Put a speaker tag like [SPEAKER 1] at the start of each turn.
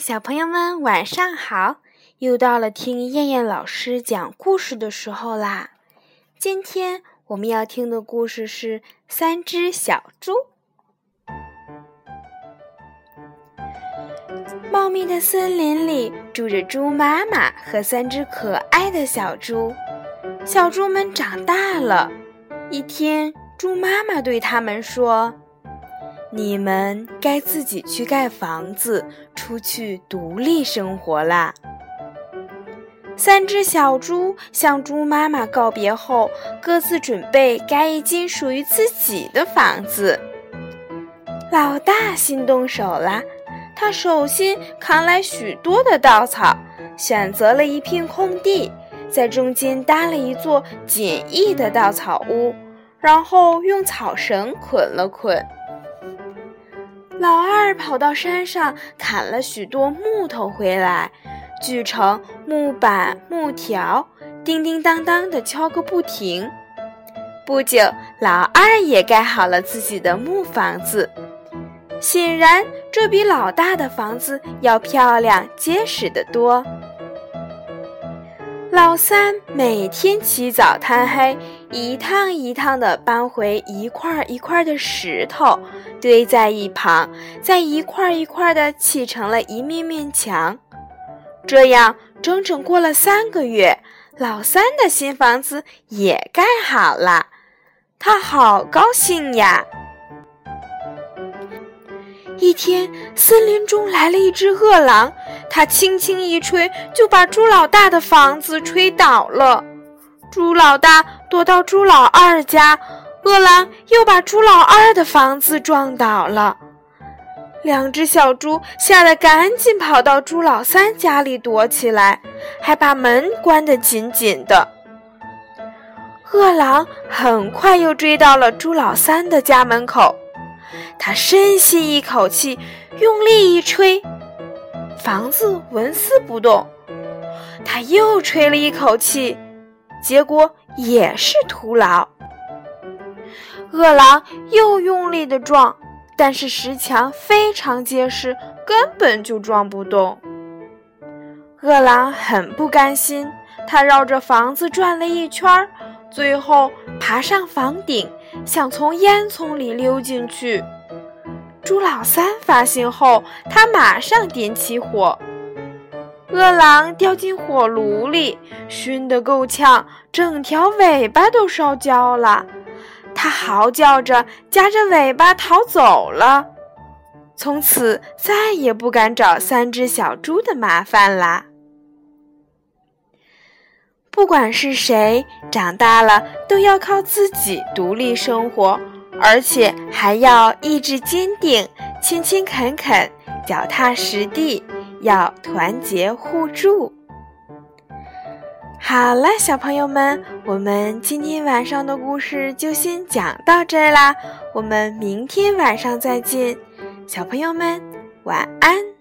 [SPEAKER 1] 小朋友们晚上好！又到了听燕燕老师讲故事的时候啦。今天我们要听的故事是《三只小猪》。茂密的森林里住着猪妈妈和三只可爱的小猪。小猪们长大了，一天，猪妈妈对他们说。你们该自己去盖房子，出去独立生活啦。三只小猪向猪妈妈告别后，各自准备盖一间属于自己的房子。老大先动手了，他首先扛来许多的稻草，选择了一片空地，在中间搭了一座简易的稻草屋，然后用草绳捆了捆。老二跑到山上砍了许多木头回来，锯成木板、木条，叮叮当当的敲个不停。不久，老二也盖好了自己的木房子，显然这比老大的房子要漂亮、结实得多。老三每天起早贪黑，一趟一趟地搬回一块一块的石头，堆在一旁，再一块一块地砌成了一面面墙。这样整整过了三个月，老三的新房子也盖好了，他好高兴呀！一天，森林中来了一只饿狼。他轻轻一吹，就把猪老大的房子吹倒了。猪老大躲到猪老二家，饿狼又把猪老二的房子撞倒了。两只小猪吓得赶紧跑到猪老三家里躲起来，还把门关得紧紧的。饿狼很快又追到了猪老三的家门口，他深吸一口气，用力一吹。房子纹丝不动，他又吹了一口气，结果也是徒劳。饿狼又用力的撞，但是石墙非常结实，根本就撞不动。饿狼很不甘心，他绕着房子转了一圈，最后爬上房顶，想从烟囱里溜进去。猪老三发现后，他马上点起火。饿狼掉进火炉里，熏得够呛，整条尾巴都烧焦了。它嚎叫着，夹着尾巴逃走了。从此再也不敢找三只小猪的麻烦啦。不管是谁，长大了都要靠自己独立生活。而且还要意志坚定、勤勤恳恳、脚踏实地，要团结互助。好了，小朋友们，我们今天晚上的故事就先讲到这儿啦，我们明天晚上再见，小朋友们晚安。